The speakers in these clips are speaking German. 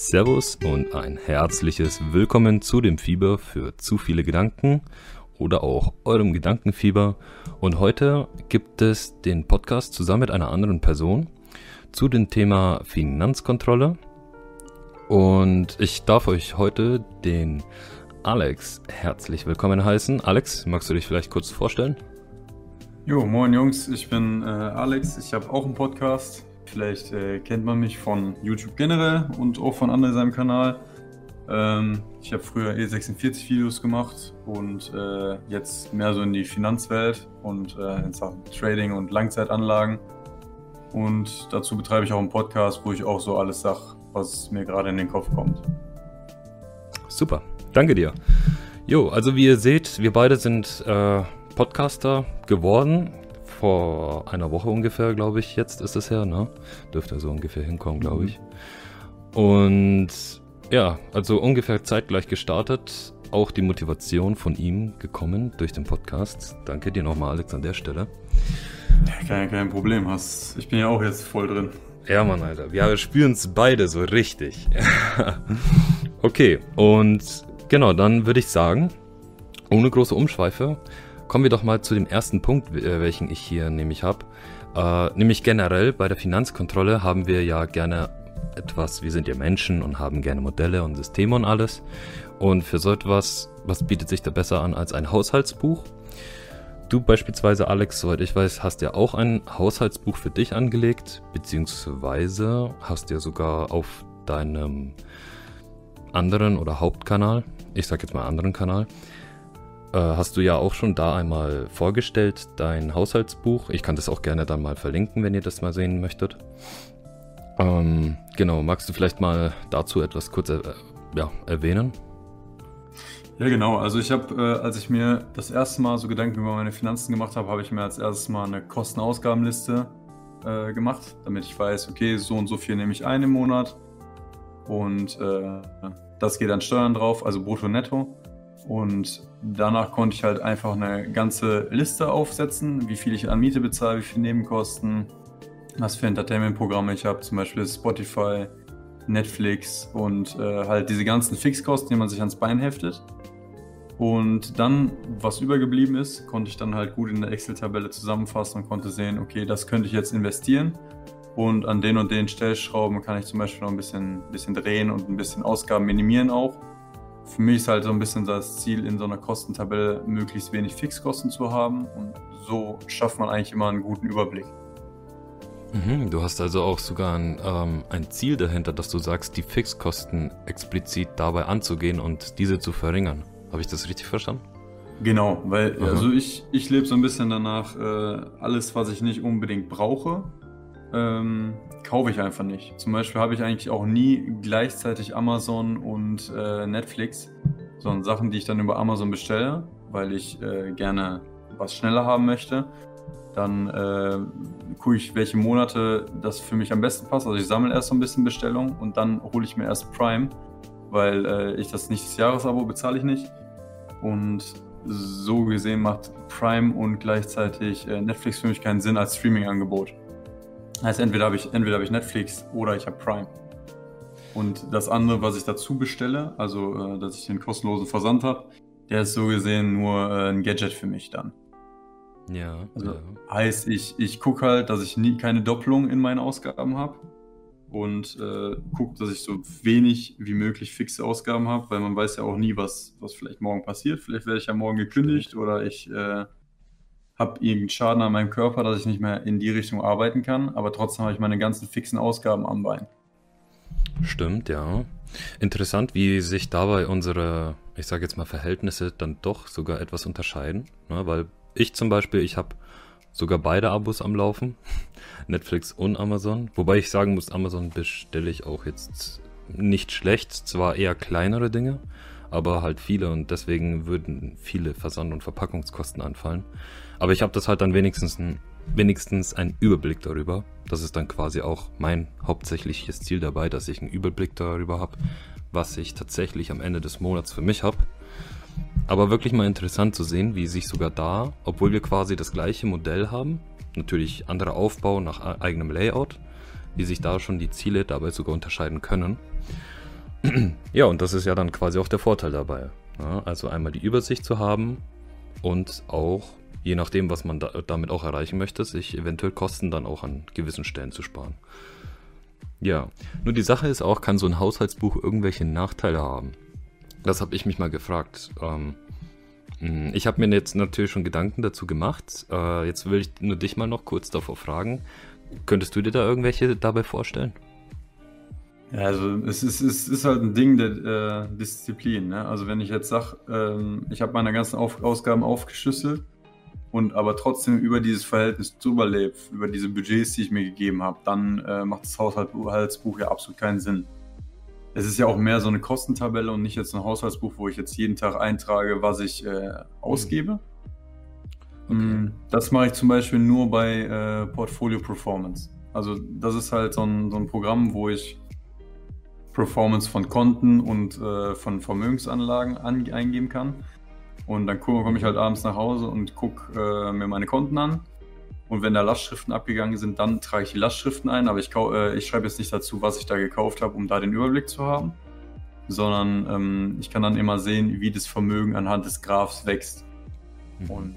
Servus und ein herzliches Willkommen zu dem Fieber für zu viele Gedanken oder auch eurem Gedankenfieber. Und heute gibt es den Podcast zusammen mit einer anderen Person zu dem Thema Finanzkontrolle. Und ich darf euch heute den Alex herzlich willkommen heißen. Alex, magst du dich vielleicht kurz vorstellen? Jo, moin Jungs, ich bin äh, Alex. Ich habe auch einen Podcast. Vielleicht äh, kennt man mich von YouTube generell und auch von anderen seinem Kanal. Ähm, ich habe früher E46-Videos gemacht und äh, jetzt mehr so in die Finanzwelt und äh, in Sachen Trading und Langzeitanlagen. Und dazu betreibe ich auch einen Podcast, wo ich auch so alles sage, was mir gerade in den Kopf kommt. Super, danke dir. Jo, also wie ihr seht, wir beide sind äh, Podcaster geworden vor einer Woche ungefähr, glaube ich. Jetzt ist es her, ne? Dürfte so ungefähr hinkommen, glaube ich. Und ja, also ungefähr zeitgleich gestartet. Auch die Motivation von ihm gekommen durch den Podcast. Danke dir nochmal, Alex, an der Stelle. Kein, kein Problem, hast. Ich bin ja auch jetzt voll drin. Ja, Mann, Alter. Wir spüren es beide so richtig. okay, und genau, dann würde ich sagen, ohne große Umschweife, Kommen wir doch mal zu dem ersten Punkt, äh, welchen ich hier nämlich habe. Äh, nämlich generell bei der Finanzkontrolle haben wir ja gerne etwas, wir sind ja Menschen und haben gerne Modelle und Systeme und alles. Und für so etwas, was bietet sich da besser an als ein Haushaltsbuch? Du beispielsweise, Alex, soweit ich weiß, hast ja auch ein Haushaltsbuch für dich angelegt, beziehungsweise hast ja sogar auf deinem anderen oder Hauptkanal, ich sag jetzt mal anderen Kanal, äh, hast du ja auch schon da einmal vorgestellt, dein Haushaltsbuch. Ich kann das auch gerne dann mal verlinken, wenn ihr das mal sehen möchtet. Ähm, genau, magst du vielleicht mal dazu etwas kurz äh, ja, erwähnen? Ja, genau. Also ich habe, äh, als ich mir das erste Mal so Gedanken über meine Finanzen gemacht habe, habe ich mir als erstes mal eine Kosten-Ausgabenliste äh, gemacht, damit ich weiß, okay, so und so viel nehme ich ein im Monat. Und äh, das geht an Steuern drauf, also brutto netto. Und danach konnte ich halt einfach eine ganze Liste aufsetzen, wie viel ich an Miete bezahle, wie viel Nebenkosten, was für Entertainment-Programme ich habe, zum Beispiel Spotify, Netflix und äh, halt diese ganzen Fixkosten, die man sich ans Bein heftet. Und dann, was übergeblieben ist, konnte ich dann halt gut in der Excel-Tabelle zusammenfassen und konnte sehen, okay, das könnte ich jetzt investieren. Und an den und den Stellschrauben kann ich zum Beispiel noch ein bisschen, bisschen drehen und ein bisschen Ausgaben minimieren auch für mich ist halt so ein bisschen das Ziel, in so einer Kostentabelle möglichst wenig Fixkosten zu haben und so schafft man eigentlich immer einen guten Überblick. Mhm, du hast also auch sogar ein, ähm, ein Ziel dahinter, dass du sagst, die Fixkosten explizit dabei anzugehen und diese zu verringern. Habe ich das richtig verstanden? Genau, weil also ich, ich lebe so ein bisschen danach, äh, alles, was ich nicht unbedingt brauche, ähm, kaufe ich einfach nicht. Zum Beispiel habe ich eigentlich auch nie gleichzeitig Amazon und äh, Netflix, sondern Sachen, die ich dann über Amazon bestelle, weil ich äh, gerne was schneller haben möchte. Dann äh, gucke ich, welche Monate das für mich am besten passt. Also ich sammle erst so ein bisschen Bestellungen und dann hole ich mir erst Prime, weil äh, ich das nicht das Jahresabo bezahle ich nicht. Und so gesehen macht Prime und gleichzeitig äh, Netflix für mich keinen Sinn als Streaming-Angebot. Heißt, entweder habe ich, entweder hab ich Netflix oder ich habe Prime. Und das andere, was ich dazu bestelle, also äh, dass ich den kostenlosen Versand habe, der ist so gesehen nur äh, ein Gadget für mich dann. Ja. Also ja. heißt, ich, ich gucke halt, dass ich nie keine Doppelung in meinen Ausgaben habe und äh, gucke, dass ich so wenig wie möglich fixe Ausgaben habe, weil man weiß ja auch nie, was, was vielleicht morgen passiert. Vielleicht werde ich ja morgen gekündigt Stimmt. oder ich äh, habe irgendeinen Schaden an meinem Körper, dass ich nicht mehr in die Richtung arbeiten kann, aber trotzdem habe ich meine ganzen fixen Ausgaben am Bein. Stimmt, ja. Interessant, wie sich dabei unsere, ich sage jetzt mal, Verhältnisse dann doch sogar etwas unterscheiden. Ne? Weil ich zum Beispiel, ich habe sogar beide Abos am Laufen, Netflix und Amazon. Wobei ich sagen muss, Amazon bestelle ich auch jetzt nicht schlecht, zwar eher kleinere Dinge, aber halt viele und deswegen würden viele Versand- und Verpackungskosten anfallen. Aber ich habe das halt dann wenigstens, wenigstens einen Überblick darüber. Das ist dann quasi auch mein hauptsächliches Ziel dabei, dass ich einen Überblick darüber habe, was ich tatsächlich am Ende des Monats für mich habe. Aber wirklich mal interessant zu sehen, wie sich sogar da, obwohl wir quasi das gleiche Modell haben, natürlich anderer Aufbau nach eigenem Layout, wie sich da schon die Ziele dabei sogar unterscheiden können. Ja, und das ist ja dann quasi auch der Vorteil dabei. Ja, also einmal die Übersicht zu haben und auch, je nachdem, was man da, damit auch erreichen möchte, sich eventuell Kosten dann auch an gewissen Stellen zu sparen. Ja, nur die Sache ist auch, kann so ein Haushaltsbuch irgendwelche Nachteile haben? Das habe ich mich mal gefragt. Ähm, hm, ich habe mir jetzt natürlich schon Gedanken dazu gemacht. Äh, jetzt will ich nur dich mal noch kurz davor fragen. Könntest du dir da irgendwelche dabei vorstellen? Ja, also es ist, es ist halt ein Ding der äh, Disziplin. Ne? Also wenn ich jetzt sage, ähm, ich habe meine ganzen Auf Ausgaben aufgeschlüsselt und aber trotzdem über dieses Verhältnis drüber lebe, über diese Budgets, die ich mir gegeben habe, dann äh, macht das Haushaltsbuch ja absolut keinen Sinn. Es ist ja auch mehr so eine Kostentabelle und nicht jetzt ein Haushaltsbuch, wo ich jetzt jeden Tag eintrage, was ich äh, ausgebe. Okay. Mm, das mache ich zum Beispiel nur bei äh, Portfolio Performance. Also das ist halt so ein, so ein Programm, wo ich Performance von Konten und äh, von Vermögensanlagen an, eingeben kann. Und dann komme ich halt abends nach Hause und gucke äh, mir meine Konten an. Und wenn da Lastschriften abgegangen sind, dann trage ich die Lastschriften ein. Aber ich, äh, ich schreibe jetzt nicht dazu, was ich da gekauft habe, um da den Überblick zu haben. Sondern ähm, ich kann dann immer sehen, wie das Vermögen anhand des Graphs wächst. Mhm. Und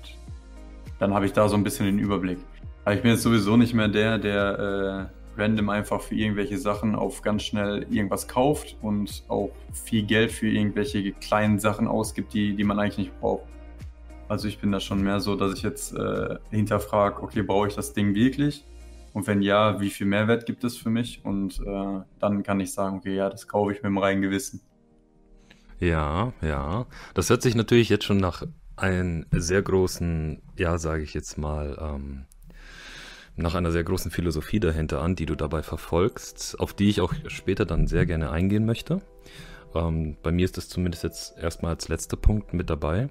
dann habe ich da so ein bisschen den Überblick. Aber ich bin jetzt sowieso nicht mehr der, der äh, random einfach für irgendwelche Sachen auf ganz schnell irgendwas kauft und auch viel Geld für irgendwelche kleinen Sachen ausgibt, die, die man eigentlich nicht braucht. Also ich bin da schon mehr so, dass ich jetzt äh, hinterfrage, okay, brauche ich das Ding wirklich? Und wenn ja, wie viel Mehrwert gibt es für mich? Und äh, dann kann ich sagen, okay, ja, das kaufe ich mit dem reinen Gewissen. Ja, ja. Das hört sich natürlich jetzt schon nach einem sehr großen, ja, sage ich jetzt mal, ähm, nach einer sehr großen Philosophie dahinter an, die du dabei verfolgst, auf die ich auch später dann sehr gerne eingehen möchte. Ähm, bei mir ist das zumindest jetzt erstmal als letzter Punkt mit dabei.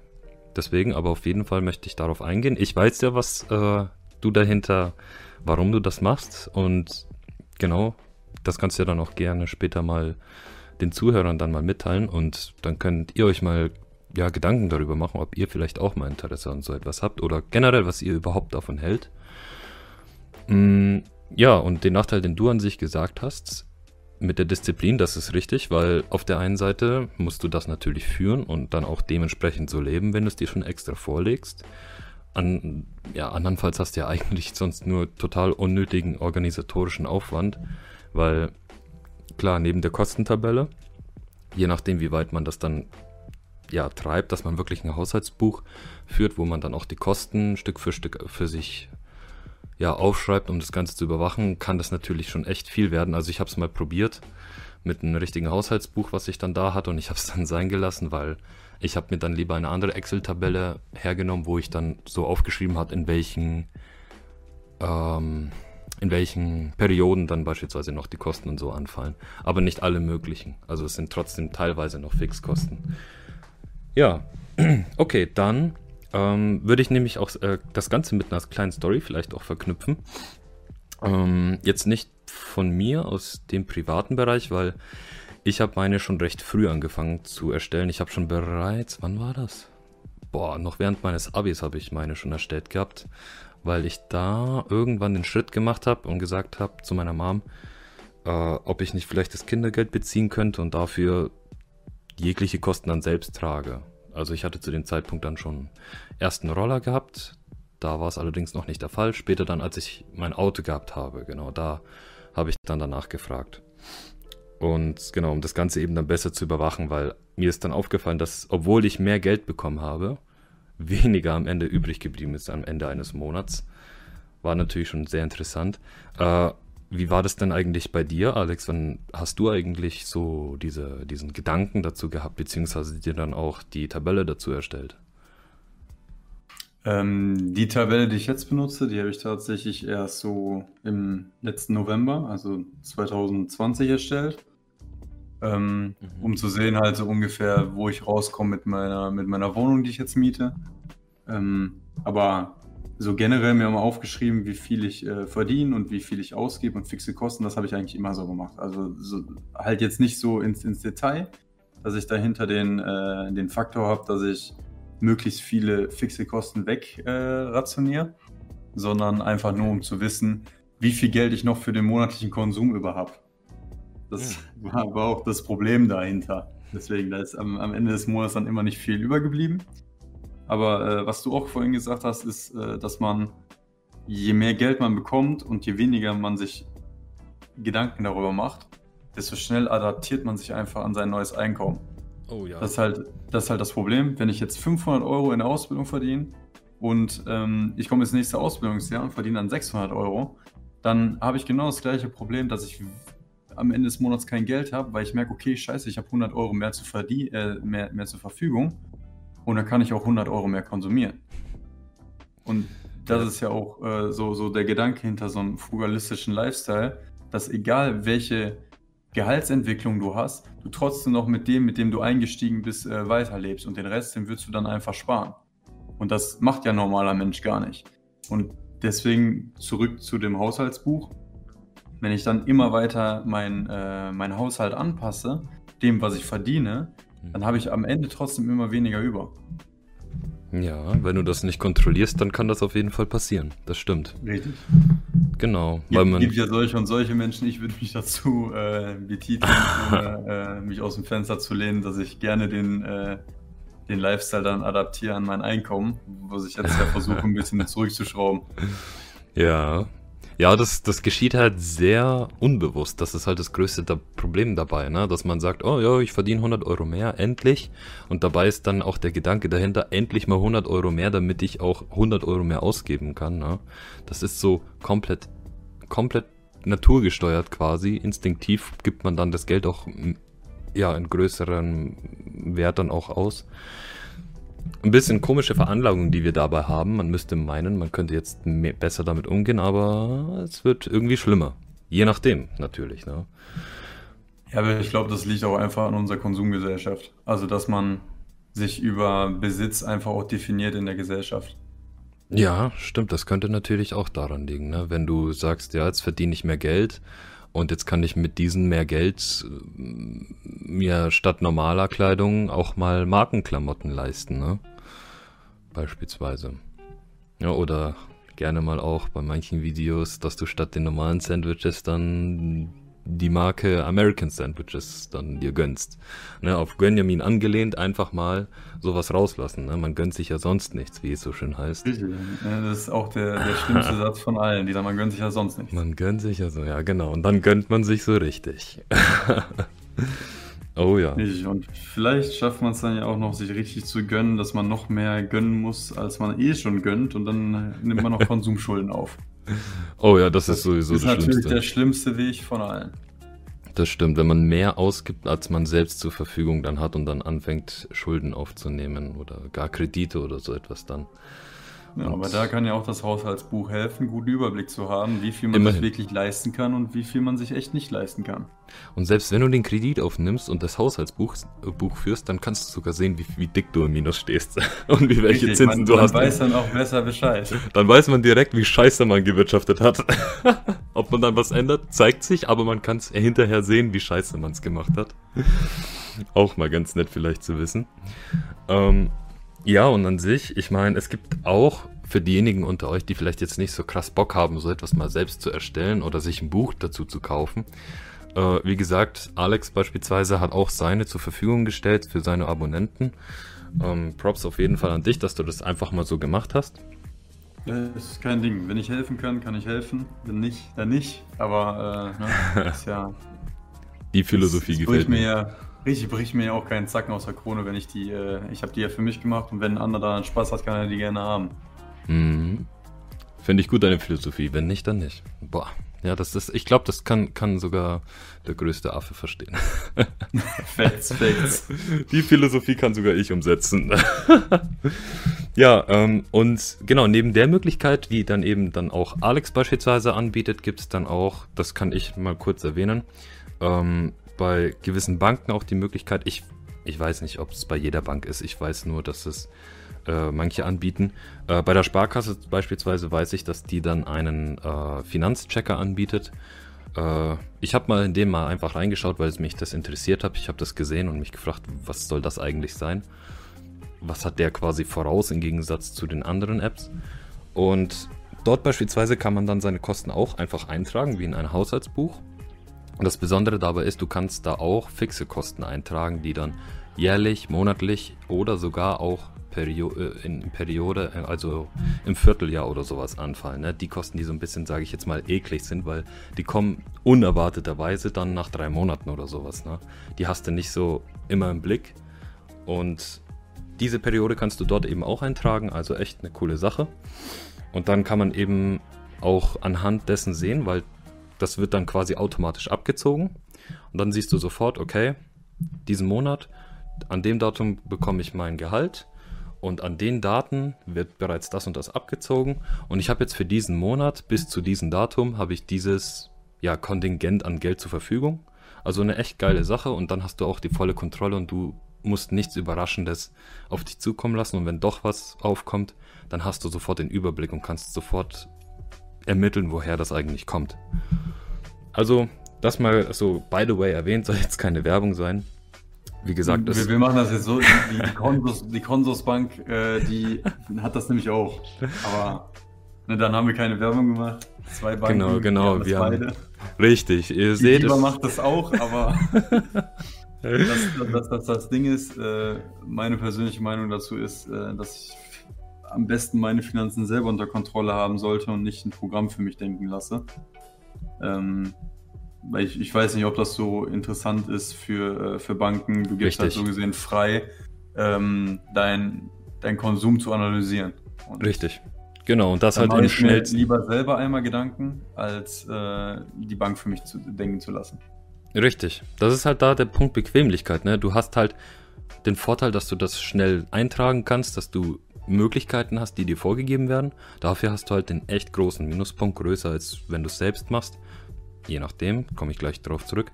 Deswegen, aber auf jeden Fall möchte ich darauf eingehen. Ich weiß ja, was äh, du dahinter, warum du das machst. Und genau, das kannst du ja dann auch gerne später mal den Zuhörern dann mal mitteilen. Und dann könnt ihr euch mal ja, Gedanken darüber machen, ob ihr vielleicht auch mal Interesse an so etwas habt oder generell, was ihr überhaupt davon hält. Mm, ja, und den Nachteil, den du an sich gesagt hast, mit der Disziplin, das ist richtig, weil auf der einen Seite musst du das natürlich führen und dann auch dementsprechend so leben, wenn du es dir schon extra vorlegst. An, ja, andernfalls hast du ja eigentlich sonst nur total unnötigen organisatorischen Aufwand, weil klar, neben der Kostentabelle, je nachdem, wie weit man das dann ja, treibt, dass man wirklich ein Haushaltsbuch führt, wo man dann auch die Kosten Stück für Stück für sich ja, aufschreibt, um das Ganze zu überwachen, kann das natürlich schon echt viel werden. Also ich habe es mal probiert mit einem richtigen Haushaltsbuch, was ich dann da hatte und ich habe es dann sein gelassen, weil ich habe mir dann lieber eine andere Excel-Tabelle hergenommen, wo ich dann so aufgeschrieben habe, in welchen ähm, in welchen Perioden dann beispielsweise noch die Kosten und so anfallen. Aber nicht alle möglichen. Also es sind trotzdem teilweise noch Fixkosten. Ja, okay, dann ähm, würde ich nämlich auch äh, das Ganze mit einer kleinen Story vielleicht auch verknüpfen. Ähm, jetzt nicht von mir aus dem privaten Bereich, weil ich habe meine schon recht früh angefangen zu erstellen. Ich habe schon bereits, wann war das? Boah, noch während meines Abis habe ich meine schon erstellt gehabt, weil ich da irgendwann den Schritt gemacht habe und gesagt habe zu meiner Mom, äh, ob ich nicht vielleicht das Kindergeld beziehen könnte und dafür jegliche Kosten dann selbst trage. Also ich hatte zu dem Zeitpunkt dann schon ersten Roller gehabt. Da war es allerdings noch nicht der Fall. Später dann, als ich mein Auto gehabt habe, genau, da habe ich dann danach gefragt. Und genau, um das Ganze eben dann besser zu überwachen, weil mir ist dann aufgefallen, dass, obwohl ich mehr Geld bekommen habe, weniger am Ende übrig geblieben ist am Ende eines Monats. War natürlich schon sehr interessant. Äh, wie war das denn eigentlich bei dir, Alex? Wann hast du eigentlich so diese, diesen Gedanken dazu gehabt, beziehungsweise dir dann auch die Tabelle dazu erstellt? Ähm, die Tabelle, die ich jetzt benutze, die habe ich tatsächlich erst so im letzten November, also 2020 erstellt. Ähm, mhm. Um zu sehen halt so ungefähr, wo ich rauskomme mit meiner, mit meiner Wohnung, die ich jetzt miete. Ähm, aber so generell mir immer aufgeschrieben, wie viel ich äh, verdiene und wie viel ich ausgebe und fixe Kosten. Das habe ich eigentlich immer so gemacht. Also so, halt jetzt nicht so ins, ins Detail, dass ich dahinter den, äh, den Faktor habe, dass ich möglichst viele fixe Kosten weg äh, sondern einfach nur um zu wissen, wie viel Geld ich noch für den monatlichen Konsum über habe. Das hm. war, war, auch das Problem dahinter. Deswegen, da ist am, am, Ende des Monats dann immer nicht viel übergeblieben. Aber äh, was du auch vorhin gesagt hast, ist, äh, dass man, je mehr Geld man bekommt und je weniger man sich Gedanken darüber macht, desto schnell adaptiert man sich einfach an sein neues Einkommen. Oh ja. Das ist halt das, ist halt das Problem. Wenn ich jetzt 500 Euro in der Ausbildung verdiene und ähm, ich komme ins nächste Ausbildungsjahr und verdiene dann 600 Euro, dann habe ich genau das gleiche Problem, dass ich am Ende des Monats kein Geld habe, weil ich merke, okay, scheiße, ich habe 100 Euro mehr, zu äh, mehr, mehr zur Verfügung und dann kann ich auch 100 Euro mehr konsumieren. Und das ist ja auch äh, so, so der Gedanke hinter so einem frugalistischen Lifestyle, dass egal welche Gehaltsentwicklung du hast, du trotzdem noch mit dem, mit dem du eingestiegen bist, äh, weiterlebst und den Rest, den würdest du dann einfach sparen. Und das macht ja ein normaler Mensch gar nicht. Und deswegen zurück zu dem Haushaltsbuch. Wenn ich dann immer weiter mein, äh, mein Haushalt anpasse, dem, was ich verdiene, dann habe ich am Ende trotzdem immer weniger über. Ja, wenn du das nicht kontrollierst, dann kann das auf jeden Fall passieren. Das stimmt. Richtig. Genau. Es gibt, gibt, ja solche und solche Menschen. Ich würde mich dazu äh, betiteln, äh, mich aus dem Fenster zu lehnen, dass ich gerne den, äh, den Lifestyle dann adaptiere an mein Einkommen, was ich jetzt ja versuche, ein bisschen zurückzuschrauben. Ja, ja, das, das geschieht halt sehr unbewusst. Das ist halt das größte da Problem dabei, ne? dass man sagt, oh ja, ich verdiene 100 Euro mehr, endlich. Und dabei ist dann auch der Gedanke dahinter, endlich mal 100 Euro mehr, damit ich auch 100 Euro mehr ausgeben kann. Ne? Das ist so komplett, komplett naturgesteuert quasi. Instinktiv gibt man dann das Geld auch ja, in größeren Wert dann auch aus ein bisschen komische Veranlagung, die wir dabei haben. Man müsste meinen, man könnte jetzt mehr, besser damit umgehen, aber es wird irgendwie schlimmer. Je nachdem, natürlich. Ne? Ja, aber ich glaube, das liegt auch einfach an unserer Konsumgesellschaft. Also, dass man sich über Besitz einfach auch definiert in der Gesellschaft. Ja, stimmt. Das könnte natürlich auch daran liegen. Ne? Wenn du sagst, ja, jetzt verdiene ich mehr Geld und jetzt kann ich mit diesem mehr Geld äh, mir statt normaler Kleidung auch mal Markenklamotten leisten, ne? Beispielsweise. Ja, oder gerne mal auch bei manchen Videos, dass du statt den normalen Sandwiches dann die Marke American Sandwiches dann dir gönnst. Ne, auf Gönjamin angelehnt, einfach mal sowas rauslassen. Ne? Man gönnt sich ja sonst nichts, wie es so schön heißt. Richtig. das ist auch der, der schlimmste Satz von allen, die sagen, man gönnt sich ja sonst nichts. Man gönnt sich ja so, ja genau. Und dann gönnt man sich so richtig. oh ja. Und vielleicht schafft man es dann ja auch noch, sich richtig zu gönnen, dass man noch mehr gönnen muss, als man eh schon gönnt. Und dann nimmt man noch Konsumschulden auf. Oh ja, das, das ist sowieso das, das ist natürlich der schlimmste Weg von allen. Das stimmt, wenn man mehr ausgibt, als man selbst zur Verfügung dann hat und dann anfängt, Schulden aufzunehmen oder gar Kredite oder so etwas dann. Ja, aber da kann ja auch das Haushaltsbuch helfen, guten Überblick zu haben, wie viel man Immerhin. sich wirklich leisten kann und wie viel man sich echt nicht leisten kann. Und selbst wenn du den Kredit aufnimmst und das Haushaltsbuch äh, Buch führst, dann kannst du sogar sehen, wie, wie dick du im Minus stehst und wie welche Richtig, Zinsen man, du man hast. Man weiß dann auch besser Bescheid. Dann weiß man direkt, wie scheiße man gewirtschaftet hat. Ob man dann was ändert, zeigt sich, aber man kann es hinterher sehen, wie scheiße man es gemacht hat. auch mal ganz nett vielleicht zu wissen. Ähm, ja, und an sich, ich meine, es gibt auch für diejenigen unter euch, die vielleicht jetzt nicht so krass Bock haben, so etwas mal selbst zu erstellen oder sich ein Buch dazu zu kaufen. Äh, wie gesagt, Alex beispielsweise hat auch seine zur Verfügung gestellt für seine Abonnenten. Ähm, Props auf jeden Fall an dich, dass du das einfach mal so gemacht hast. Das ist kein Ding. Wenn ich helfen kann, kann ich helfen. Wenn nicht, dann nicht. Aber äh, ne, ist ja. Die Philosophie das, das gefällt mir. Ja, Richtig bricht mir ja auch keinen Zacken aus der Krone, wenn ich die, äh, ich habe die ja für mich gemacht und wenn ein anderer daran Spaß hat, kann er die gerne haben. Mhm. Finde ich gut, deine Philosophie. Wenn nicht, dann nicht. Boah. Ja, das ist, ich glaube, das kann, kann sogar der größte Affe verstehen. Facts, Facts. Die Philosophie kann sogar ich umsetzen. ja, ähm, und genau, neben der Möglichkeit, die dann eben dann auch Alex beispielsweise anbietet, gibt es dann auch, das kann ich mal kurz erwähnen, ähm, bei gewissen Banken auch die Möglichkeit, ich, ich weiß nicht, ob es bei jeder Bank ist, ich weiß nur, dass es äh, manche anbieten. Äh, bei der Sparkasse beispielsweise weiß ich, dass die dann einen äh, Finanzchecker anbietet. Äh, ich habe mal in dem mal einfach reingeschaut, weil es mich das interessiert hat. Ich habe das gesehen und mich gefragt, was soll das eigentlich sein? Was hat der quasi voraus im Gegensatz zu den anderen Apps? Und dort beispielsweise kann man dann seine Kosten auch einfach eintragen, wie in ein Haushaltsbuch. Das Besondere dabei ist, du kannst da auch fixe Kosten eintragen, die dann jährlich, monatlich oder sogar auch Perio äh, in Periode, äh, also im Vierteljahr oder sowas anfallen. Ne? Die Kosten, die so ein bisschen, sage ich jetzt mal, eklig sind, weil die kommen unerwarteterweise dann nach drei Monaten oder sowas. Ne? Die hast du nicht so immer im Blick. Und diese Periode kannst du dort eben auch eintragen, also echt eine coole Sache. Und dann kann man eben auch anhand dessen sehen, weil das wird dann quasi automatisch abgezogen. Und dann siehst du sofort, okay, diesen Monat, an dem Datum bekomme ich mein Gehalt und an den Daten wird bereits das und das abgezogen und ich habe jetzt für diesen Monat bis zu diesem Datum habe ich dieses ja, Kontingent an Geld zur Verfügung. Also eine echt geile Sache und dann hast du auch die volle Kontrolle und du musst nichts Überraschendes auf dich zukommen lassen und wenn doch was aufkommt, dann hast du sofort den Überblick und kannst sofort ermitteln, woher das eigentlich kommt. Also, das mal so by the way erwähnt, soll jetzt keine Werbung sein. Wie gesagt, wir, wir, machen das jetzt so. Die, die, Konsus, die Konsusbank, äh, die hat das nämlich auch. Aber ne, dann haben wir keine Werbung gemacht. Zwei Banken. Genau, genau. Wir, wir haben, richtig. Ihr die seht es. macht das auch, aber das, das, das, das, Ding ist, äh, meine persönliche Meinung dazu ist, äh, dass ich am besten meine Finanzen selber unter Kontrolle haben sollte und nicht ein Programm für mich denken lasse. Ähm, weil ich, ich weiß nicht, ob das so interessant ist für, äh, für Banken. Du gibst halt so gesehen frei, ähm, dein, dein Konsum zu analysieren. Und Richtig. Genau, und das halt im schnellsten. lieber selber einmal Gedanken, als äh, die Bank für mich zu denken zu lassen. Richtig. Das ist halt da der Punkt Bequemlichkeit. Ne? Du hast halt den Vorteil, dass du das schnell eintragen kannst, dass du Möglichkeiten hast, die dir vorgegeben werden. Dafür hast du halt den echt großen Minuspunkt, größer als wenn du es selbst machst je nachdem, komme ich gleich darauf zurück,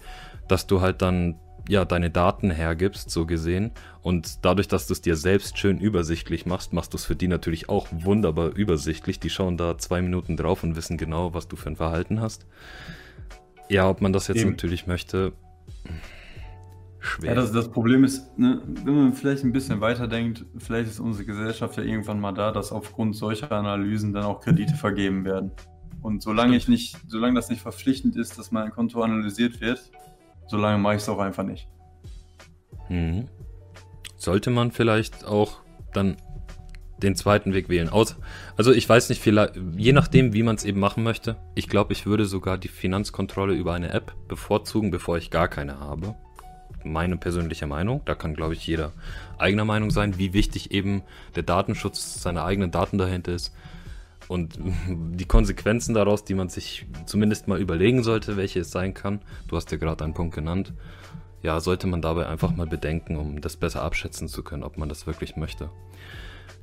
dass du halt dann ja deine Daten hergibst, so gesehen. Und dadurch, dass du es dir selbst schön übersichtlich machst, machst du es für die natürlich auch wunderbar übersichtlich. Die schauen da zwei Minuten drauf und wissen genau, was du für ein Verhalten hast. Ja, ob man das jetzt Eben. natürlich möchte. Schwer. Ja, das, das Problem ist, ne, wenn man vielleicht ein bisschen weiterdenkt, vielleicht ist unsere Gesellschaft ja irgendwann mal da, dass aufgrund solcher Analysen dann auch Kredite vergeben werden. Und solange ich nicht, solange das nicht verpflichtend ist, dass mein Konto analysiert wird, solange mache ich es auch einfach nicht. Mhm. Sollte man vielleicht auch dann den zweiten Weg wählen. Aus, also ich weiß nicht, vielleicht, je nachdem, wie man es eben machen möchte. Ich glaube, ich würde sogar die Finanzkontrolle über eine App bevorzugen, bevor ich gar keine habe. Meine persönliche Meinung. Da kann, glaube ich, jeder eigener Meinung sein, wie wichtig eben der Datenschutz seiner eigenen Daten dahinter ist. Und die Konsequenzen daraus, die man sich zumindest mal überlegen sollte, welche es sein kann, du hast ja gerade einen Punkt genannt, ja, sollte man dabei einfach mal bedenken, um das besser abschätzen zu können, ob man das wirklich möchte.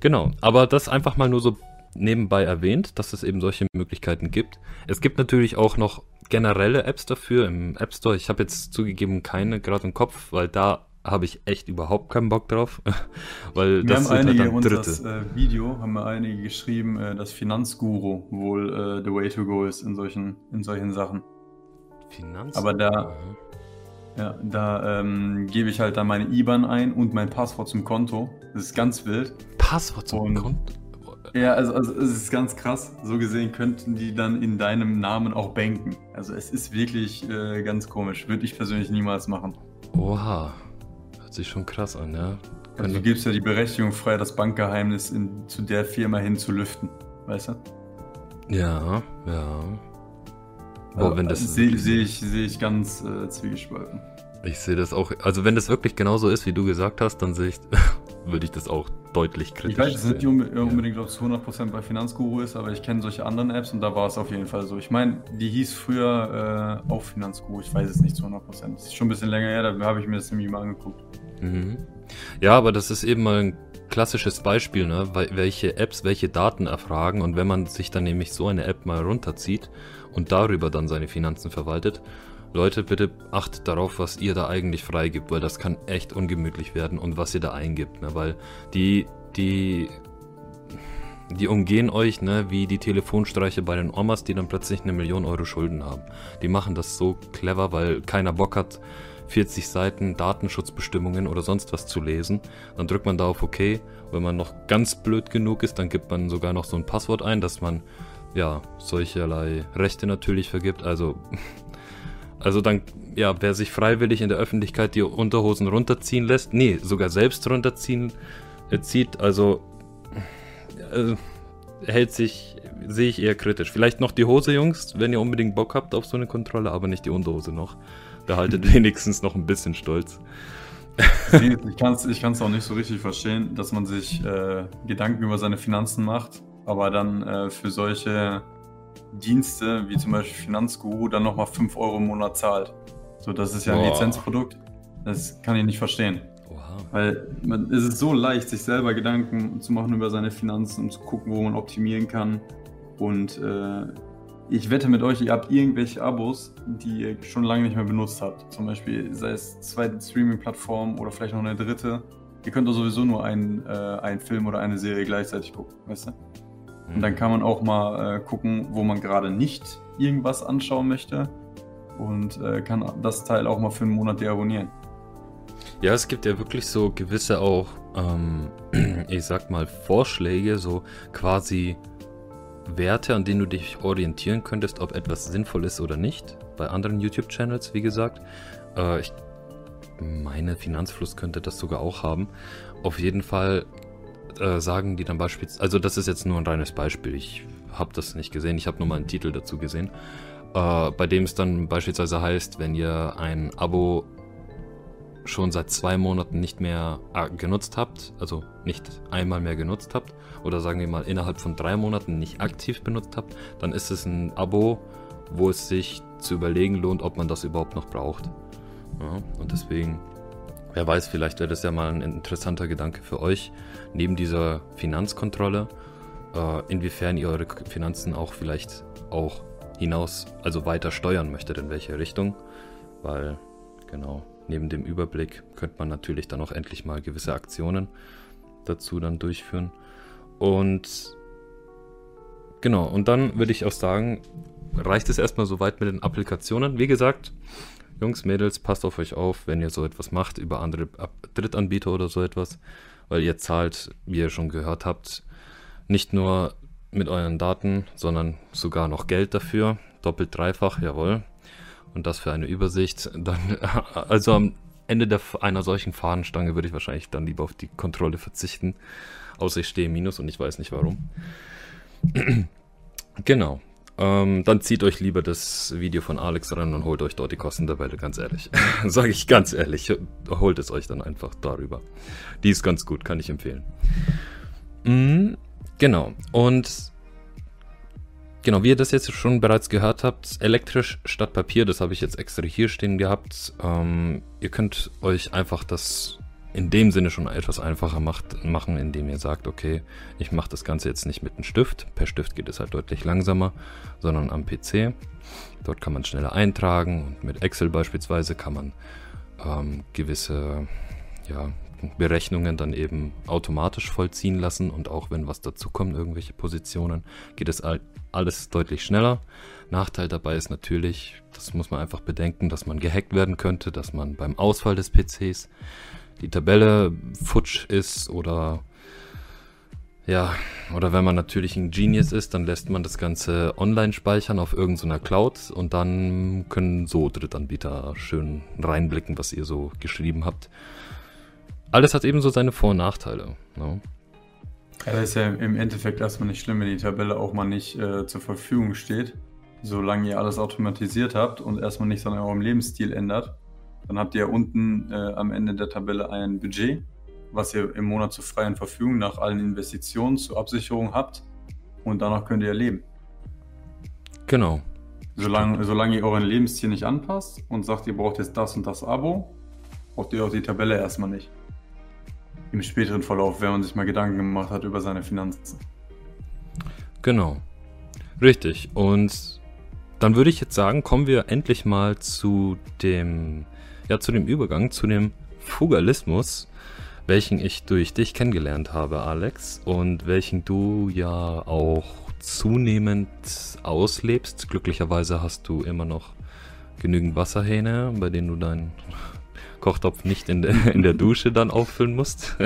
Genau, aber das einfach mal nur so nebenbei erwähnt, dass es eben solche Möglichkeiten gibt. Es gibt natürlich auch noch generelle Apps dafür im App Store. Ich habe jetzt zugegeben keine gerade im Kopf, weil da habe ich echt überhaupt keinen Bock drauf. weil wir das haben halt einige halt uns das äh, Video, haben wir einige geschrieben, äh, dass Finanzguru wohl äh, the way to go ist in solchen, in solchen Sachen. Finanzguru? Aber da, ja, da ähm, gebe ich halt dann meine IBAN ein und mein Passwort zum Konto. Das ist ganz wild. Passwort zum und, Konto? Ja, also, also es ist ganz krass. So gesehen könnten die dann in deinem Namen auch banken. Also es ist wirklich äh, ganz komisch. Würde ich persönlich niemals machen. Oha sich schon krass an, ja. Also du gibst ja die Berechtigung frei, das Bankgeheimnis in, zu der Firma hin zu lüften, weißt du? Ja, ja. Boah, also, wenn das sehe seh ich, seh ich ganz äh, zwiegespalten. Ich sehe das auch, also wenn das wirklich genauso ist, wie du gesagt hast, dann sehe ich, würde ich das auch deutlich kritisch Ich weiß es nicht unbedingt, ob es 100% bei Finanzguru ist, aber ich kenne solche anderen Apps und da war es auf jeden Fall so. Ich meine, die hieß früher äh, auch Finanzguru, ich weiß es nicht zu 100%. Das ist schon ein bisschen länger her, da habe ich mir das nämlich mal angeguckt. Mhm. Ja, aber das ist eben mal ein klassisches Beispiel, ne? welche Apps welche Daten erfragen und wenn man sich dann nämlich so eine App mal runterzieht und darüber dann seine Finanzen verwaltet, Leute, bitte achtet darauf, was ihr da eigentlich freigibt, weil das kann echt ungemütlich werden und was ihr da eingibt, ne? weil die, die, die umgehen euch, ne, wie die Telefonstreiche bei den Omas, die dann plötzlich eine Million Euro Schulden haben. Die machen das so clever, weil keiner Bock hat, 40 Seiten Datenschutzbestimmungen oder sonst was zu lesen. Dann drückt man da auf OK. Wenn man noch ganz blöd genug ist, dann gibt man sogar noch so ein Passwort ein, dass man ja solcherlei Rechte natürlich vergibt. Also Also dann, ja, wer sich freiwillig in der Öffentlichkeit die Unterhosen runterziehen lässt, nee, sogar selbst runterziehen äh, zieht, also äh, hält sich, sehe ich eher kritisch. Vielleicht noch die Hose, Jungs, wenn ihr unbedingt Bock habt auf so eine Kontrolle, aber nicht die Unterhose noch. Behaltet wenigstens noch ein bisschen Stolz. ich kann es ich kann's auch nicht so richtig verstehen, dass man sich äh, Gedanken über seine Finanzen macht, aber dann äh, für solche Dienste, wie zum Beispiel Finanzguru, dann nochmal 5 Euro im Monat zahlt. So, das ist ja ein Boah. Lizenzprodukt. Das kann ich nicht verstehen. Wow. Weil man, es ist so leicht, sich selber Gedanken zu machen über seine Finanzen und zu gucken, wo man optimieren kann. Und äh, ich wette mit euch, ihr habt irgendwelche Abos, die ihr schon lange nicht mehr benutzt habt. Zum Beispiel, sei es zweite Streaming-Plattform oder vielleicht noch eine dritte. Ihr könnt doch sowieso nur einen, äh, einen Film oder eine Serie gleichzeitig gucken, weißt du? Und dann kann man auch mal äh, gucken, wo man gerade nicht irgendwas anschauen möchte und äh, kann das Teil auch mal für einen Monat deabonnieren. Ja, es gibt ja wirklich so gewisse auch, ähm, ich sag mal, Vorschläge, so quasi Werte, an denen du dich orientieren könntest, ob etwas sinnvoll ist oder nicht. Bei anderen YouTube-Channels, wie gesagt. Äh, ich meine, Finanzfluss könnte das sogar auch haben. Auf jeden Fall äh, sagen die dann beispielsweise, also das ist jetzt nur ein reines Beispiel, ich habe das nicht gesehen, ich habe nur mal einen Titel dazu gesehen, äh, bei dem es dann beispielsweise heißt, wenn ihr ein Abo schon seit zwei Monaten nicht mehr äh, genutzt habt, also nicht einmal mehr genutzt habt, oder sagen wir mal innerhalb von drei Monaten nicht aktiv benutzt habt, dann ist es ein Abo, wo es sich zu überlegen lohnt, ob man das überhaupt noch braucht. Ja, und deswegen Wer weiß, vielleicht wäre das ja mal ein interessanter Gedanke für euch, neben dieser Finanzkontrolle, äh, inwiefern ihr eure Finanzen auch vielleicht auch hinaus, also weiter steuern möchtet, in welche Richtung. Weil, genau, neben dem Überblick könnte man natürlich dann auch endlich mal gewisse Aktionen dazu dann durchführen. Und genau, und dann würde ich auch sagen, reicht es erstmal soweit mit den Applikationen. Wie gesagt, Jungs, Mädels, passt auf euch auf, wenn ihr so etwas macht über andere Drittanbieter oder so etwas, weil ihr zahlt, wie ihr schon gehört habt, nicht nur mit euren Daten, sondern sogar noch Geld dafür, doppelt dreifach, jawohl. Und das für eine Übersicht. Dann, also am Ende der, einer solchen Fahnenstange würde ich wahrscheinlich dann lieber auf die Kontrolle verzichten. Außer ich stehe im Minus und ich weiß nicht warum. genau. Ähm, dann zieht euch lieber das Video von Alex ran und holt euch dort die Kostentabelle, ganz ehrlich. Sage ich ganz ehrlich, holt es euch dann einfach darüber. Die ist ganz gut, kann ich empfehlen. Mhm, genau, und genau, wie ihr das jetzt schon bereits gehört habt, elektrisch statt Papier, das habe ich jetzt extra hier stehen gehabt. Ähm, ihr könnt euch einfach das in dem Sinne schon etwas einfacher macht, machen, indem ihr sagt, okay, ich mache das Ganze jetzt nicht mit einem Stift. Per Stift geht es halt deutlich langsamer, sondern am PC. Dort kann man schneller eintragen und mit Excel beispielsweise kann man ähm, gewisse ja, Berechnungen dann eben automatisch vollziehen lassen und auch wenn was dazukommt, irgendwelche Positionen, geht es alles deutlich schneller. Nachteil dabei ist natürlich, das muss man einfach bedenken, dass man gehackt werden könnte, dass man beim Ausfall des PCs die Tabelle futsch ist oder ja, oder wenn man natürlich ein Genius ist, dann lässt man das Ganze online speichern auf irgendeiner Cloud und dann können so Drittanbieter schön reinblicken, was ihr so geschrieben habt. Alles hat ebenso seine Vor- und Nachteile. Ne? Das ist ja im Endeffekt erstmal nicht schlimm, wenn die Tabelle auch mal nicht äh, zur Verfügung steht. Solange ihr alles automatisiert habt und erstmal nichts an eurem Lebensstil ändert, dann habt ihr unten äh, am Ende der Tabelle ein Budget, was ihr im Monat zur freien Verfügung nach allen Investitionen zur Absicherung habt. Und danach könnt ihr leben. Genau. Solange, solange ihr euren Lebensstil nicht anpasst und sagt, ihr braucht jetzt das und das Abo, braucht ihr auch die Tabelle erstmal nicht. Im späteren Verlauf, wenn man sich mal Gedanken gemacht hat über seine Finanzen. Genau. Richtig. Und dann würde ich jetzt sagen, kommen wir endlich mal zu dem ja, zu dem Übergang, zu dem Fugalismus, welchen ich durch dich kennengelernt habe, Alex, und welchen du ja auch zunehmend auslebst. Glücklicherweise hast du immer noch genügend Wasserhähne, bei denen du deinen Kochtopf nicht in der, in der Dusche dann auffüllen musst.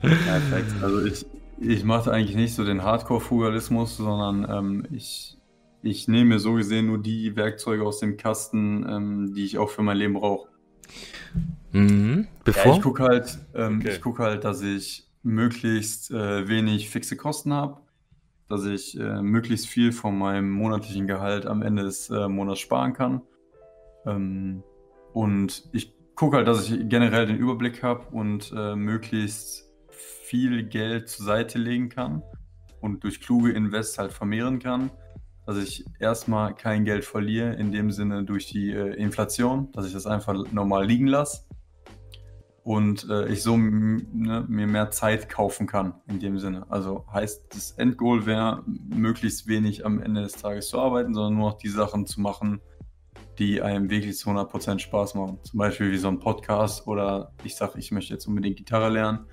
Perfekt. Also ich, ich mache eigentlich nicht so den Hardcore-Fugalismus, sondern ähm, ich ich nehme so gesehen nur die Werkzeuge aus dem Kasten, ähm, die ich auch für mein Leben brauche. Mhm. Bevor? Ja, ich gucke halt, ähm, okay. guck halt, dass ich möglichst äh, wenig fixe Kosten habe, dass ich äh, möglichst viel von meinem monatlichen Gehalt am Ende des äh, Monats sparen kann. Ähm, und ich gucke halt, dass ich generell den Überblick habe und äh, möglichst viel Geld zur Seite legen kann und durch kluge Invests halt vermehren kann dass ich erstmal kein Geld verliere, in dem Sinne durch die äh, Inflation, dass ich das einfach normal liegen lasse und äh, ich so ne, mir mehr Zeit kaufen kann, in dem Sinne. Also heißt, das Endgoal wäre, möglichst wenig am Ende des Tages zu arbeiten, sondern nur noch die Sachen zu machen, die einem wirklich zu 100% Spaß machen. Zum Beispiel wie so ein Podcast oder ich sage, ich möchte jetzt unbedingt Gitarre lernen.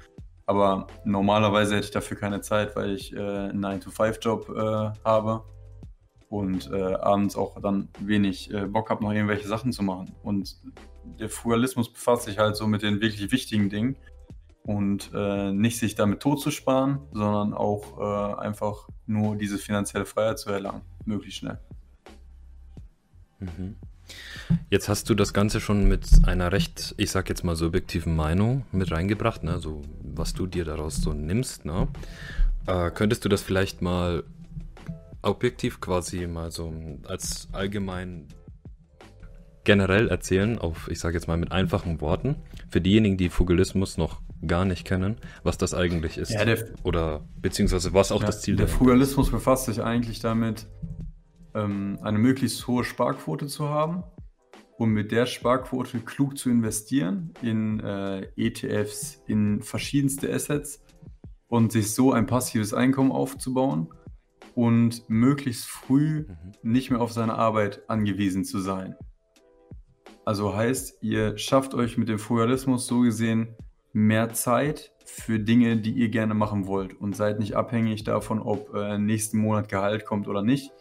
Aber normalerweise hätte ich dafür keine Zeit, weil ich äh, einen 9-to-5-Job äh, habe und äh, abends auch dann wenig äh, Bock habe, noch irgendwelche Sachen zu machen. Und der Frugalismus befasst sich halt so mit den wirklich wichtigen Dingen und äh, nicht sich damit totzusparen, sondern auch äh, einfach nur diese finanzielle Freiheit zu erlangen, möglichst schnell. Mhm. Jetzt hast du das Ganze schon mit einer recht, ich sag jetzt mal subjektiven Meinung mit reingebracht, ne? so was du dir daraus so nimmst. Ne? Äh, könntest du das vielleicht mal objektiv quasi mal so als allgemein generell erzählen, auf, ich sage jetzt mal mit einfachen Worten, für diejenigen, die Fugelismus noch gar nicht kennen, was das eigentlich ist. Ja, oder beziehungsweise was auch ja, das Ziel Der Fugalismus befasst sich eigentlich damit, ähm, eine möglichst hohe Sparquote zu haben und mit der Sparquote klug zu investieren in äh, ETFs, in verschiedenste Assets und sich so ein passives Einkommen aufzubauen und möglichst früh mhm. nicht mehr auf seine Arbeit angewiesen zu sein. Also heißt, ihr schafft euch mit dem Frugalismus so gesehen mehr Zeit für Dinge, die ihr gerne machen wollt und seid nicht abhängig davon, ob äh, nächsten Monat Gehalt kommt oder nicht.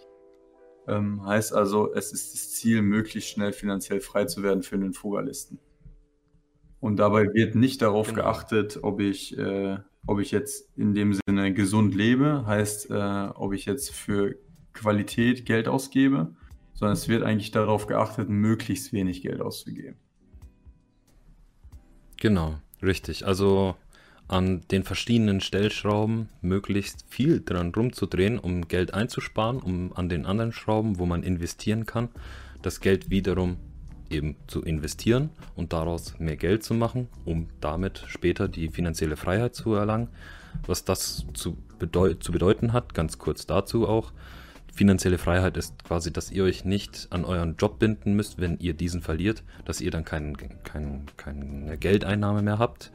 Ähm, heißt also, es ist das Ziel, möglichst schnell finanziell frei zu werden für den Frugalisten. Und dabei wird nicht darauf genau. geachtet, ob ich äh, ob ich jetzt in dem Sinne gesund lebe, heißt, äh, ob ich jetzt für Qualität Geld ausgebe, sondern es wird eigentlich darauf geachtet, möglichst wenig Geld auszugeben. Genau, richtig. Also an den verschiedenen Stellschrauben möglichst viel dran rumzudrehen, um Geld einzusparen, um an den anderen Schrauben, wo man investieren kann, das Geld wiederum eben zu investieren und daraus mehr Geld zu machen, um damit später die finanzielle Freiheit zu erlangen. Was das zu, bedeut zu bedeuten hat, ganz kurz dazu auch. Finanzielle Freiheit ist quasi, dass ihr euch nicht an euren Job binden müsst, wenn ihr diesen verliert, dass ihr dann kein, kein, keine Geldeinnahme mehr habt,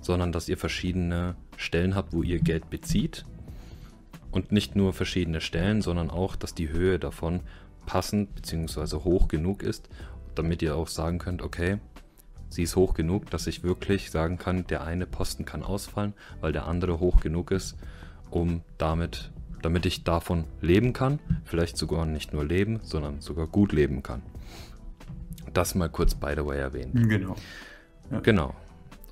sondern dass ihr verschiedene Stellen habt, wo ihr Geld bezieht. Und nicht nur verschiedene Stellen, sondern auch, dass die Höhe davon passend bzw. hoch genug ist, damit ihr auch sagen könnt, okay, sie ist hoch genug, dass ich wirklich sagen kann, der eine Posten kann ausfallen, weil der andere hoch genug ist, um damit, damit ich davon leben kann, vielleicht sogar nicht nur leben, sondern sogar gut leben kann. Das mal kurz by the way erwähnt. Genau. Ja. Genau.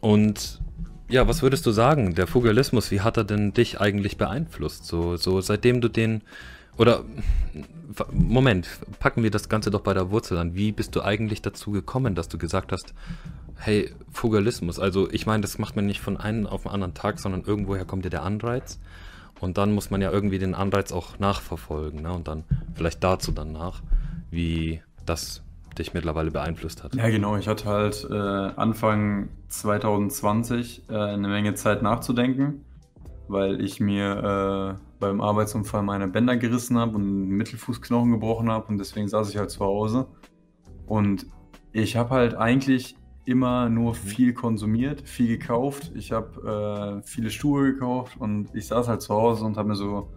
Und ja, was würdest du sagen, der Fugalismus, wie hat er denn dich eigentlich beeinflusst? So, so seitdem du den oder Moment, packen wir das Ganze doch bei der Wurzel an. Wie bist du eigentlich dazu gekommen, dass du gesagt hast, hey, Fugalismus, also ich meine, das macht man nicht von einem auf den anderen Tag, sondern irgendwoher kommt ja der Anreiz. Und dann muss man ja irgendwie den Anreiz auch nachverfolgen. Ne? Und dann vielleicht dazu dann nach, wie das dich mittlerweile beeinflusst hat. Ja, genau. Ich hatte halt äh, Anfang 2020 äh, eine Menge Zeit nachzudenken, weil ich mir äh, beim Arbeitsunfall meine Bänder gerissen habe und einen Mittelfußknochen gebrochen habe und deswegen saß ich halt zu Hause. Und ich habe halt eigentlich immer nur mhm. viel konsumiert, viel gekauft. Ich habe äh, viele Schuhe gekauft und ich saß halt zu Hause und habe mir so,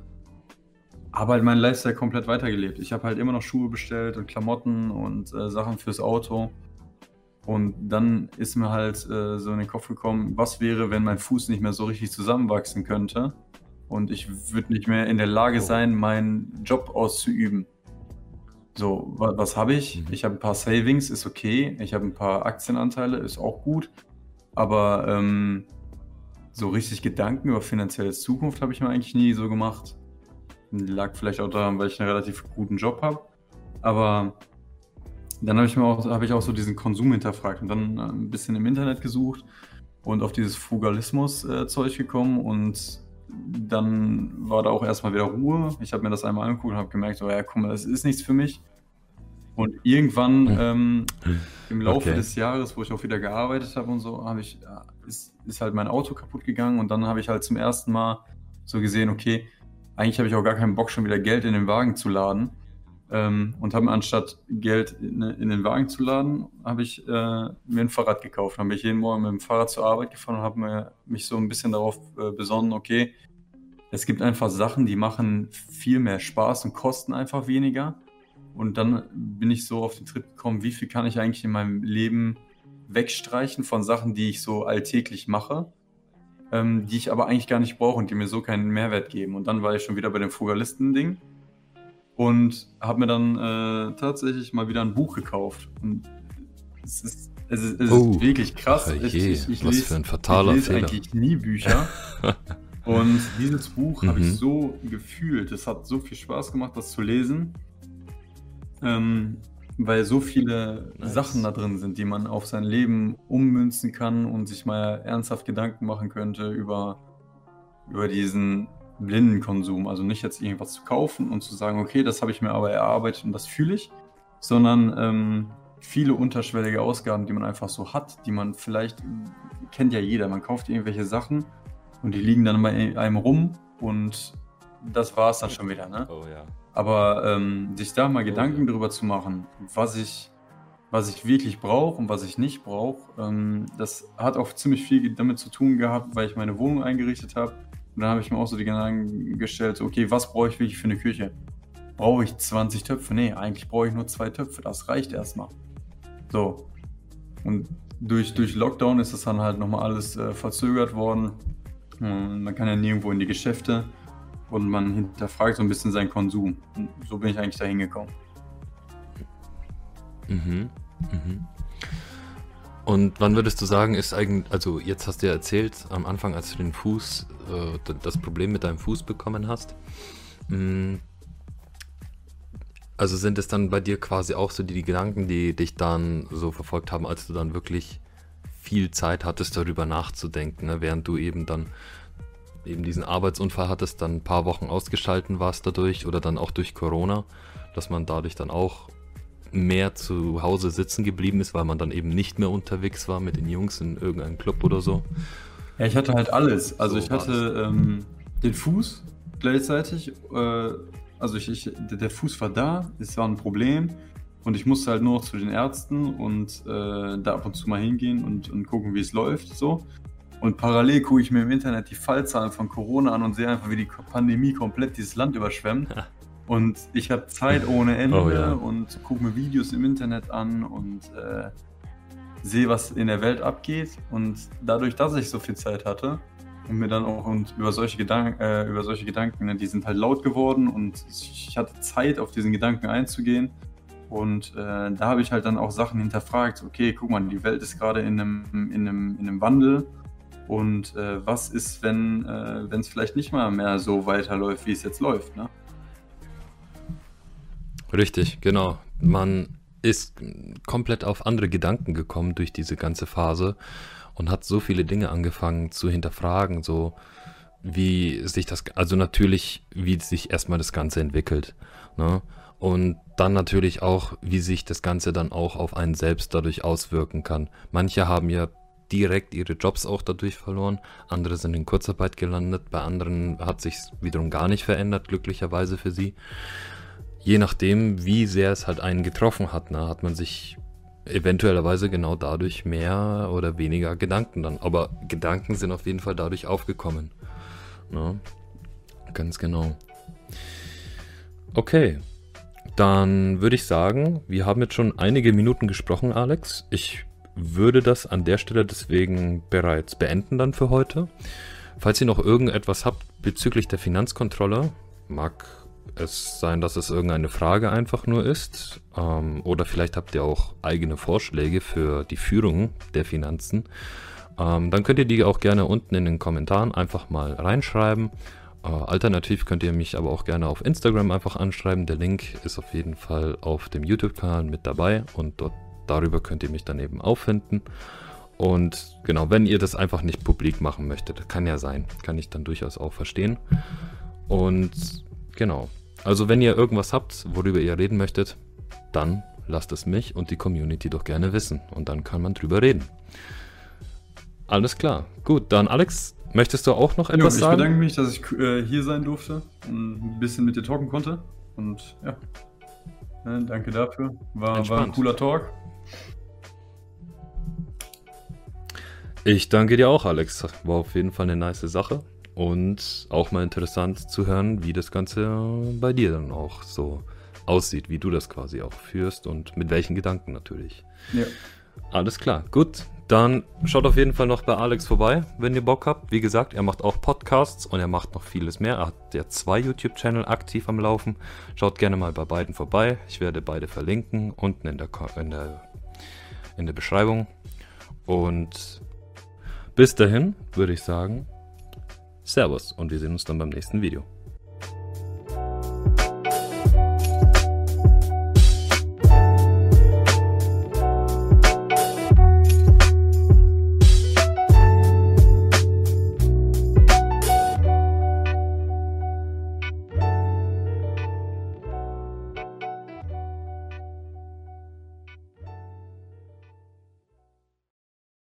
habe halt meinen Lifestyle komplett weitergelebt. Ich habe halt immer noch Schuhe bestellt und Klamotten und äh, Sachen fürs Auto. Und dann ist mir halt äh, so in den Kopf gekommen, was wäre, wenn mein Fuß nicht mehr so richtig zusammenwachsen könnte und ich würde nicht mehr in der Lage sein, meinen Job auszuüben. So, was, was habe ich? Mhm. Ich habe ein paar Savings, ist okay. Ich habe ein paar Aktienanteile, ist auch gut. Aber ähm, so richtig Gedanken über finanzielle Zukunft habe ich mir eigentlich nie so gemacht. Lag vielleicht auch daran, weil ich einen relativ guten Job habe. Aber dann habe ich mir auch, habe ich auch so diesen Konsum hinterfragt und dann äh, ein bisschen im Internet gesucht und auf dieses Frugalismus-Zeug äh, gekommen und dann war da auch erstmal wieder Ruhe. Ich habe mir das einmal angeguckt und habe gemerkt, oh ja, guck mal, das ist nichts für mich. Und irgendwann hm. ähm, im Laufe okay. des Jahres, wo ich auch wieder gearbeitet habe und so, habe ich, ist, ist halt mein Auto kaputt gegangen und dann habe ich halt zum ersten Mal so gesehen, okay, eigentlich habe ich auch gar keinen Bock, schon wieder Geld in den Wagen zu laden. Ähm, und habe anstatt Geld in, in, den Wagen zu laden, habe ich äh, mir ein Fahrrad gekauft. Dann bin ich jeden Morgen mit dem Fahrrad zur Arbeit gefahren und habe mich so ein bisschen darauf äh, besonnen, okay, es gibt einfach Sachen, die machen viel mehr Spaß und kosten einfach weniger. Und dann bin ich so auf den Tritt gekommen, wie viel kann ich eigentlich in meinem Leben wegstreichen von Sachen, die ich so alltäglich mache, ähm, die ich aber eigentlich gar nicht brauche und die mir so keinen Mehrwert geben. Und dann war ich schon wieder bei dem Frugalisten-Ding und habe mir dann äh, tatsächlich mal wieder ein Buch gekauft. Und es ist, es ist, es oh, ist wirklich krass. Ich, ich, ich, was lese, für ein fataler ich lese Fehler. eigentlich nie Bücher. und dieses Buch mhm. habe ich so gefühlt. Es hat so viel Spaß gemacht, das zu lesen. Ähm, weil so viele nice. Sachen da drin sind, die man auf sein Leben ummünzen kann und sich mal ernsthaft Gedanken machen könnte über, über diesen Blindenkonsum. Also nicht jetzt irgendwas zu kaufen und zu sagen, okay, das habe ich mir aber erarbeitet und das fühle ich, sondern ähm, viele unterschwellige Ausgaben, die man einfach so hat, die man vielleicht, kennt ja jeder, man kauft irgendwelche Sachen und die liegen dann bei einem rum und das war es dann schon wieder. Ne? Oh, ja. Aber ähm, sich da mal oh, Gedanken ja. darüber zu machen, was ich, was ich wirklich brauche und was ich nicht brauche, ähm, das hat auch ziemlich viel damit zu tun gehabt, weil ich meine Wohnung eingerichtet habe und dann habe ich mir auch so die Gedanken gestellt, okay, was brauche ich wirklich für eine Küche? Brauche ich 20 Töpfe? Nee, eigentlich brauche ich nur zwei Töpfe. Das reicht erstmal. So. Und durch, durch Lockdown ist das dann halt nochmal alles äh, verzögert worden. Man kann ja nirgendwo in die Geschäfte und man hinterfragt so ein bisschen seinen Konsum. Und so bin ich eigentlich da hingekommen. Mhm. Mhm. Und wann würdest du sagen, ist eigentlich, also jetzt hast du ja erzählt, am Anfang, als du den Fuß, äh, das Problem mit deinem Fuß bekommen hast, mh, mm, also sind es dann bei dir quasi auch so die, die, Gedanken, die dich dann so verfolgt haben, als du dann wirklich viel Zeit hattest, darüber nachzudenken, ne? während du eben dann eben diesen Arbeitsunfall hattest, dann ein paar Wochen ausgeschalten warst dadurch oder dann auch durch Corona, dass man dadurch dann auch mehr zu Hause sitzen geblieben ist, weil man dann eben nicht mehr unterwegs war mit den Jungs in irgendeinem Club oder so. Ja, ich hatte halt alles. Also so ich hatte ähm, den Fuß gleichzeitig. Äh, also ich, ich, der Fuß war da, es war ein Problem. Und ich musste halt nur noch zu den Ärzten und äh, da ab und zu mal hingehen und, und gucken, wie es läuft. So. Und parallel gucke ich mir im Internet die Fallzahlen von Corona an und sehe einfach, wie die Pandemie komplett dieses Land überschwemmt. Und ich habe Zeit ohne Ende oh, ja. und gucke mir Videos im Internet an und äh, sehe, was in der Welt abgeht. Und dadurch, dass ich so viel Zeit hatte und mir dann auch und über solche Gedanken, äh, über solche Gedanken, ne, die sind halt laut geworden und ich hatte Zeit, auf diesen Gedanken einzugehen. Und äh, da habe ich halt dann auch Sachen hinterfragt. Okay, guck mal, die Welt ist gerade in einem, in, einem, in einem Wandel. Und äh, was ist, wenn äh, es vielleicht nicht mal mehr so weiterläuft, wie es jetzt läuft? Ne? Richtig, genau. Man ist komplett auf andere Gedanken gekommen durch diese ganze Phase und hat so viele Dinge angefangen zu hinterfragen, so wie sich das, also natürlich, wie sich erstmal das Ganze entwickelt. Ne? Und dann natürlich auch, wie sich das Ganze dann auch auf einen selbst dadurch auswirken kann. Manche haben ja direkt ihre Jobs auch dadurch verloren, andere sind in Kurzarbeit gelandet, bei anderen hat sich wiederum gar nicht verändert, glücklicherweise für sie je nachdem, wie sehr es halt einen getroffen hat, ne, hat man sich eventuellerweise genau dadurch mehr oder weniger Gedanken dann. Aber Gedanken sind auf jeden Fall dadurch aufgekommen. Ne? Ganz genau. Okay, dann würde ich sagen, wir haben jetzt schon einige Minuten gesprochen, Alex. Ich würde das an der Stelle deswegen bereits beenden dann für heute. Falls ihr noch irgendetwas habt bezüglich der Finanzkontrolle, mag es sein, dass es irgendeine Frage einfach nur ist. Ähm, oder vielleicht habt ihr auch eigene Vorschläge für die Führung der Finanzen. Ähm, dann könnt ihr die auch gerne unten in den Kommentaren einfach mal reinschreiben. Äh, alternativ könnt ihr mich aber auch gerne auf Instagram einfach anschreiben. Der Link ist auf jeden Fall auf dem YouTube-Kanal mit dabei und dort, darüber könnt ihr mich dann eben auffinden. Und genau, wenn ihr das einfach nicht publik machen möchtet, kann ja sein, kann ich dann durchaus auch verstehen. Und genau, also wenn ihr irgendwas habt, worüber ihr reden möchtet, dann lasst es mich und die Community doch gerne wissen und dann kann man drüber reden. Alles klar. Gut, dann Alex, möchtest du auch noch etwas jo, ich sagen? Ich bedanke mich, dass ich äh, hier sein durfte und ein bisschen mit dir talken konnte. Und ja, ja danke dafür. War, war ein cooler Talk. Ich danke dir auch, Alex. War auf jeden Fall eine nice Sache. Und auch mal interessant zu hören, wie das Ganze bei dir dann auch so aussieht, wie du das quasi auch führst und mit welchen Gedanken natürlich. Ja. Alles klar, gut. Dann schaut auf jeden Fall noch bei Alex vorbei, wenn ihr Bock habt. Wie gesagt, er macht auch Podcasts und er macht noch vieles mehr. Er hat ja zwei YouTube-Channel aktiv am Laufen. Schaut gerne mal bei beiden vorbei. Ich werde beide verlinken unten in der, in der, in der Beschreibung. Und bis dahin würde ich sagen, Servus und wir sehen uns dann beim nächsten Video.